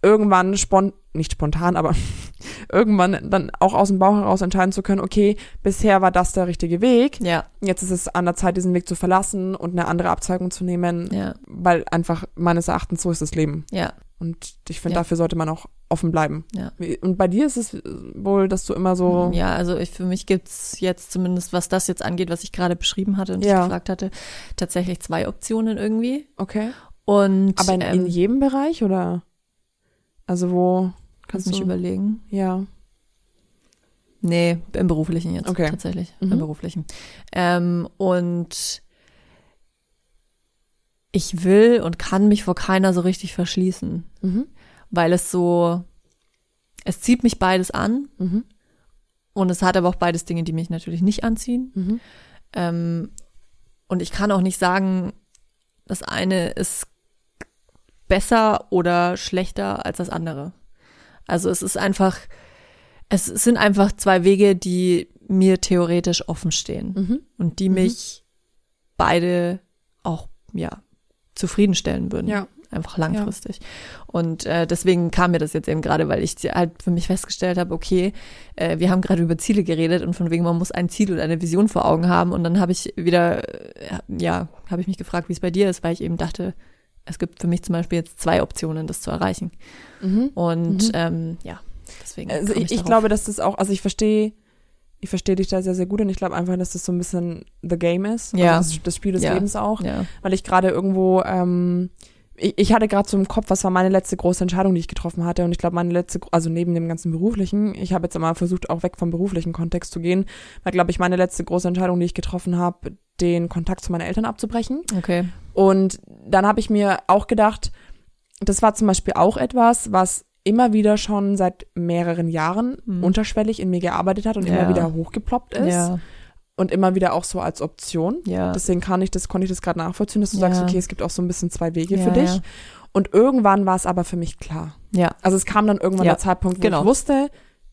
[SPEAKER 2] irgendwann spon nicht spontan, aber irgendwann dann auch aus dem Bauch heraus entscheiden zu können, okay, bisher war das der richtige Weg.
[SPEAKER 1] Ja,
[SPEAKER 2] Jetzt ist es an der Zeit, diesen Weg zu verlassen und eine andere Abzweigung zu nehmen,
[SPEAKER 1] ja,
[SPEAKER 2] weil einfach meines Erachtens so ist das Leben.
[SPEAKER 1] ja.
[SPEAKER 2] Und ich finde,
[SPEAKER 1] Ja.
[SPEAKER 2] dafür sollte man auch offen bleiben.
[SPEAKER 1] Ja.
[SPEAKER 2] Und bei dir ist es wohl, dass du immer so.
[SPEAKER 1] Ja, also ich, für mich gibt's jetzt zumindest, was das jetzt angeht, was ich gerade beschrieben hatte und
[SPEAKER 2] Ja.
[SPEAKER 1] ich gefragt hatte, tatsächlich zwei Optionen irgendwie.
[SPEAKER 2] Okay.
[SPEAKER 1] Und
[SPEAKER 2] Aber in, in
[SPEAKER 1] ähm,
[SPEAKER 2] jedem Bereich oder? Also wo
[SPEAKER 1] kannst
[SPEAKER 2] kannst
[SPEAKER 1] mich
[SPEAKER 2] du?
[SPEAKER 1] überlegen.
[SPEAKER 2] Ja.
[SPEAKER 1] Nee, im beruflichen jetzt
[SPEAKER 2] Okay.
[SPEAKER 1] tatsächlich.
[SPEAKER 2] Mhm.
[SPEAKER 1] Im beruflichen. Ähm, und ich will und kann mich vor keiner so richtig verschließen,
[SPEAKER 2] Mhm.
[SPEAKER 1] weil es so, es zieht mich beides an
[SPEAKER 2] Mhm.
[SPEAKER 1] und es hat aber auch beides Dinge, die mich natürlich nicht anziehen.
[SPEAKER 2] Mhm.
[SPEAKER 1] Ähm, und ich kann auch nicht sagen, das eine ist besser oder schlechter als das andere. Also es ist einfach, es sind einfach zwei Wege, die mir theoretisch offen stehen
[SPEAKER 2] Mhm.
[SPEAKER 1] und die
[SPEAKER 2] Mhm.
[SPEAKER 1] mich beide auch, ja, zufriedenstellen würden.
[SPEAKER 2] Ja.
[SPEAKER 1] Einfach langfristig. Und äh, deswegen kam mir das jetzt eben gerade, weil ich halt für mich festgestellt habe, okay, äh, wir haben gerade über Ziele geredet und von wegen, man muss ein Ziel oder eine Vision vor Augen haben. Und dann habe ich wieder, äh, ja, habe ich mich gefragt, wie es bei dir ist, weil ich eben dachte, es gibt für mich zum Beispiel jetzt zwei Optionen, das zu erreichen.
[SPEAKER 2] Mhm.
[SPEAKER 1] Und
[SPEAKER 2] Mhm.
[SPEAKER 1] ähm, ja, deswegen.
[SPEAKER 2] Also ich, ich glaube, dass das auch, also ich verstehe, ich verstehe dich da sehr, sehr gut und ich glaube einfach, dass das so ein bisschen the game ist.
[SPEAKER 1] Ja.
[SPEAKER 2] Also das, das Spiel des
[SPEAKER 1] Ja.
[SPEAKER 2] Lebens auch.
[SPEAKER 1] Ja,
[SPEAKER 2] Weil ich gerade irgendwo, ähm, ich, ich hatte gerade so im Kopf, was war meine letzte große Entscheidung, die ich getroffen hatte. Und ich glaube, meine letzte, also neben dem ganzen beruflichen, ich habe jetzt immer versucht, auch weg vom beruflichen Kontext zu gehen, war, glaube ich, meine letzte große Entscheidung, die ich getroffen habe, den Kontakt zu meinen Eltern abzubrechen.
[SPEAKER 1] okay.
[SPEAKER 2] Und dann habe ich mir auch gedacht, das war zum Beispiel auch etwas, was immer wieder schon seit mehreren Jahren
[SPEAKER 1] Mhm.
[SPEAKER 2] unterschwellig in mir gearbeitet hat und
[SPEAKER 1] Ja.
[SPEAKER 2] immer wieder hochgeploppt ist
[SPEAKER 1] Ja,
[SPEAKER 2] und immer wieder auch so als Option.
[SPEAKER 1] ja.
[SPEAKER 2] Deswegen kann ich das, konnte ich das gerade nachvollziehen, dass du sagst, okay, es gibt auch so ein bisschen zwei Wege für dich. Und irgendwann war es aber für mich klar.
[SPEAKER 1] ja.
[SPEAKER 2] Also es kam dann irgendwann der Zeitpunkt, wo
[SPEAKER 1] genau.
[SPEAKER 2] ich wusste,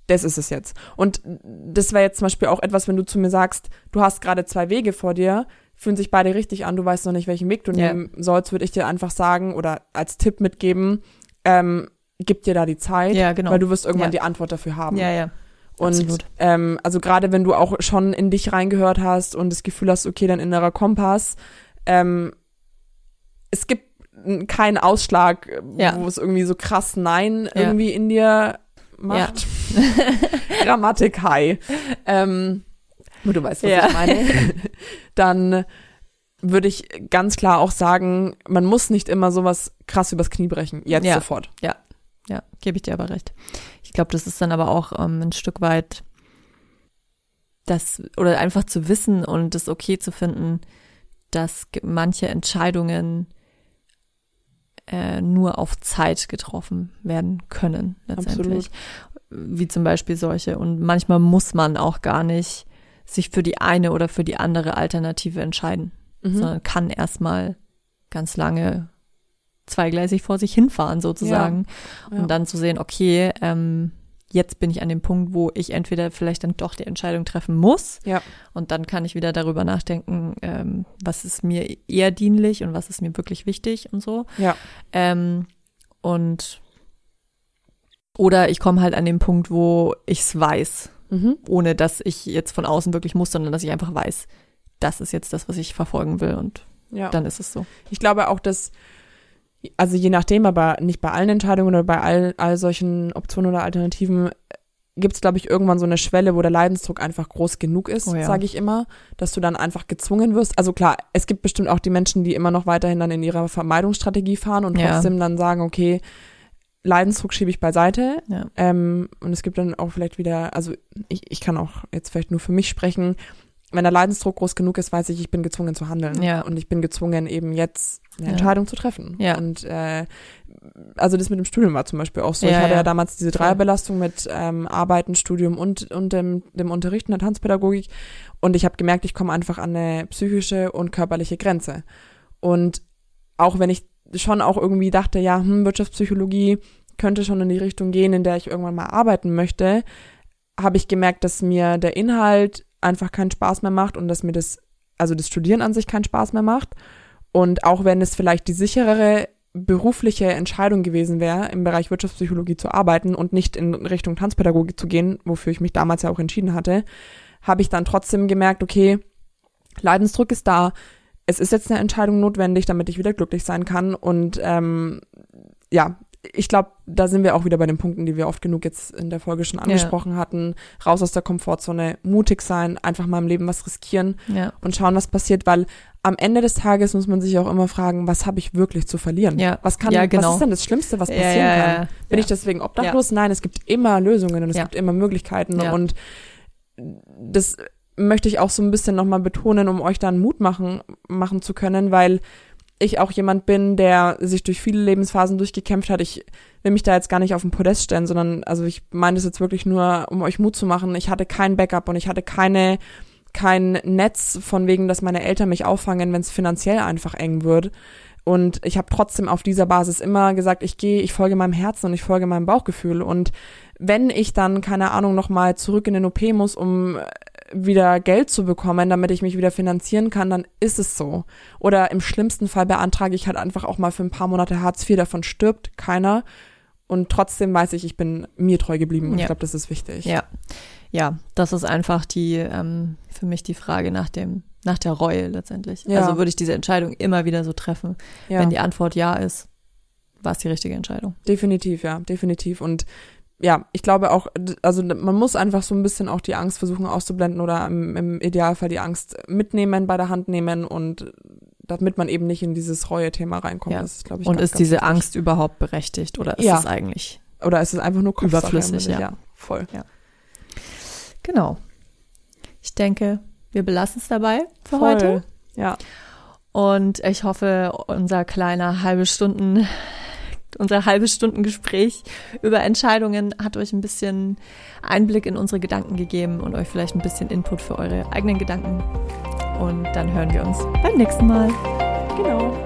[SPEAKER 2] das ist es jetzt. Und das wäre jetzt zum Beispiel auch etwas, wenn du zu mir sagst, du hast gerade zwei Wege vor dir, fühlen sich beide richtig an, du weißt noch nicht, welchen Weg du nehmen sollst, würde ich dir einfach sagen oder als Tipp mitgeben, ähm, gib dir da die Zeit,
[SPEAKER 1] Ja, genau.
[SPEAKER 2] weil du wirst irgendwann
[SPEAKER 1] Ja.
[SPEAKER 2] die Antwort dafür haben.
[SPEAKER 1] Ja, ja.
[SPEAKER 2] Und
[SPEAKER 1] absolut.
[SPEAKER 2] ähm, also gerade wenn du auch schon in dich reingehört hast und das Gefühl hast, okay, dein innerer Kompass, ähm, es gibt keinen Ausschlag,
[SPEAKER 1] Ja.
[SPEAKER 2] wo es irgendwie so krass Nein irgendwie in dir macht. Grammatik high. Ähm, du weißt, was
[SPEAKER 1] Ja.
[SPEAKER 2] ich meine. Dann würde ich ganz klar auch sagen, man muss nicht immer sowas krass übers Knie brechen. Jetzt
[SPEAKER 1] Ja.
[SPEAKER 2] sofort.
[SPEAKER 1] Ja, gebe ich dir aber recht. Ich glaube, das ist dann aber auch ähm, ein Stück weit das oder einfach zu wissen und es okay zu finden, dass manche Entscheidungen äh, nur auf Zeit getroffen werden können, letztendlich. Wie zum Beispiel solche. Und manchmal muss man auch gar nicht sich für die eine oder für die andere Alternative entscheiden,
[SPEAKER 2] Mhm.
[SPEAKER 1] sondern kann erstmal ganz lange zweigleisig vor sich hinfahren sozusagen
[SPEAKER 2] Ja.
[SPEAKER 1] und dann zu sehen, okay, ähm, jetzt bin ich an dem Punkt, wo ich entweder vielleicht dann doch die Entscheidung treffen muss
[SPEAKER 2] Ja.
[SPEAKER 1] und dann kann ich wieder darüber nachdenken, ähm, was ist mir eher dienlich und was ist mir wirklich wichtig und so.
[SPEAKER 2] Ja.
[SPEAKER 1] Ähm, und oder ich komme halt an den Punkt, wo ich es weiß,
[SPEAKER 2] Mhm.
[SPEAKER 1] ohne dass ich jetzt von außen wirklich muss, sondern dass ich einfach weiß, das ist jetzt das, was ich verfolgen will und
[SPEAKER 2] Ja.
[SPEAKER 1] dann ist es so.
[SPEAKER 2] Ich glaube auch, dass, also je nachdem, aber nicht bei allen Entscheidungen oder bei all, all solchen Optionen oder Alternativen, gibt es, glaube ich, irgendwann so eine Schwelle, wo der Leidensdruck einfach groß genug ist,
[SPEAKER 1] Oh ja.
[SPEAKER 2] sage ich immer, dass du dann einfach gezwungen wirst. Also klar, es gibt bestimmt auch die Menschen, die immer noch weiterhin dann in ihrer Vermeidungsstrategie fahren und
[SPEAKER 1] Ja.
[SPEAKER 2] trotzdem dann sagen, okay, Leidensdruck schiebe ich beiseite.
[SPEAKER 1] Ja.
[SPEAKER 2] Ähm, und es gibt dann auch vielleicht wieder, also ich, ich kann auch jetzt vielleicht nur für mich sprechen, wenn der Leidensdruck groß genug ist, weiß ich, ich bin gezwungen zu handeln.
[SPEAKER 1] Ja.
[SPEAKER 2] Und ich bin gezwungen, eben jetzt eine
[SPEAKER 1] Ja.
[SPEAKER 2] Entscheidung zu treffen.
[SPEAKER 1] Ja.
[SPEAKER 2] Und äh, also das mit dem Studium war zum Beispiel auch so. ich
[SPEAKER 1] Ja,
[SPEAKER 2] hatte ja, damals diese. Dreierbelastung mit ähm, Arbeiten, Studium und, und dem, dem Unterrichten der Tanzpädagogik. Und ich habe gemerkt, ich komme einfach an eine psychische und körperliche Grenze. Und auch wenn ich schon auch irgendwie dachte, ja, hm, Wirtschaftspsychologie könnte schon in die Richtung gehen, in der ich irgendwann mal arbeiten möchte, habe ich gemerkt, dass mir der Inhalt einfach keinen Spaß mehr macht und dass mir das, also das Studieren an sich keinen Spaß mehr macht. Und auch wenn es vielleicht die sicherere berufliche Entscheidung gewesen wäre, im Bereich Wirtschaftspsychologie zu arbeiten und nicht in Richtung Tanzpädagogik zu gehen, wofür ich mich damals ja auch entschieden hatte, habe ich dann trotzdem gemerkt, okay, Leidensdruck ist da. Es ist jetzt eine Entscheidung notwendig, damit ich wieder glücklich sein kann. Und ähm, ja, ich glaube, da sind wir auch wieder bei den Punkten, die wir oft genug jetzt in der Folge schon angesprochen hatten. Raus aus der Komfortzone, mutig sein, einfach mal im Leben was riskieren
[SPEAKER 1] Ja.
[SPEAKER 2] und schauen, was passiert, weil am Ende des Tages muss man sich auch immer fragen, was habe ich wirklich zu verlieren?
[SPEAKER 1] Ja.
[SPEAKER 2] Was kann,
[SPEAKER 1] Ja, genau.
[SPEAKER 2] was ist denn das Schlimmste, was
[SPEAKER 1] Ja,
[SPEAKER 2] passieren
[SPEAKER 1] ja,
[SPEAKER 2] kann?
[SPEAKER 1] ja.
[SPEAKER 2] Bin
[SPEAKER 1] Ja.
[SPEAKER 2] ich deswegen obdachlos? Nein, es gibt immer Lösungen und es
[SPEAKER 1] Ja.
[SPEAKER 2] gibt immer Möglichkeiten
[SPEAKER 1] Ja.
[SPEAKER 2] und das möchte ich auch so ein bisschen nochmal betonen, um euch dann Mut machen, machen zu können, weil ich auch jemand bin, der sich durch viele Lebensphasen durchgekämpft hat. Ich will mich da jetzt gar nicht auf den Podest stellen, sondern also ich meine das jetzt wirklich nur, um euch Mut zu machen. Ich hatte kein Backup und ich hatte keine kein Netz von wegen, dass meine Eltern mich auffangen, wenn es finanziell einfach eng wird. Und ich habe trotzdem auf dieser Basis immer gesagt, ich gehe, ich folge meinem Herzen und ich folge meinem Bauchgefühl. Und wenn ich dann, keine Ahnung, nochmal zurück in den OP muss, um wieder Geld zu bekommen, damit ich mich wieder finanzieren kann, dann ist es so. Oder im schlimmsten Fall beantrage ich halt einfach auch mal für ein paar Monate Hartz IV, davon stirbt keiner. Und trotzdem weiß ich, ich bin mir treu geblieben. Und
[SPEAKER 1] Ja.
[SPEAKER 2] ich glaube, das ist wichtig.
[SPEAKER 1] Ja, ja, das ist einfach die ähm, für mich die Frage nach dem nach der Reue letztendlich.
[SPEAKER 2] Ja.
[SPEAKER 1] Also würde ich diese Entscheidung immer wieder so treffen.
[SPEAKER 2] ja.
[SPEAKER 1] Wenn die Antwort ja ist, war es die richtige Entscheidung.
[SPEAKER 2] Definitiv, ja, definitiv. Und ja, ich glaube auch, also man muss einfach so ein bisschen auch die Angst versuchen auszublenden oder im, im Idealfall die Angst mitnehmen, bei der Hand nehmen und damit man eben nicht in dieses Reue-Thema reinkommt.
[SPEAKER 1] Ja.
[SPEAKER 2] Das ist, glaube ich,
[SPEAKER 1] Und
[SPEAKER 2] ganz,
[SPEAKER 1] ist
[SPEAKER 2] ganz
[SPEAKER 1] diese
[SPEAKER 2] wichtig.
[SPEAKER 1] Angst überhaupt berechtigt oder ist
[SPEAKER 2] Ja.
[SPEAKER 1] es eigentlich?
[SPEAKER 2] Oder ist es einfach nur Kopfsache,
[SPEAKER 1] Überflüssig,
[SPEAKER 2] Ende?
[SPEAKER 1] ja.
[SPEAKER 2] voll.
[SPEAKER 1] Genau. Ich denke, wir belassen es dabei für
[SPEAKER 2] voll.
[SPEAKER 1] heute.
[SPEAKER 2] Ja,
[SPEAKER 1] Und ich hoffe, unser kleiner halbe Stunden, unser halbes Stunden Gespräch über Entscheidungen hat euch ein bisschen Einblick in unsere Gedanken gegeben und euch vielleicht ein bisschen Input für eure eigenen Gedanken. Und dann hören wir uns beim nächsten Mal.
[SPEAKER 2] genau.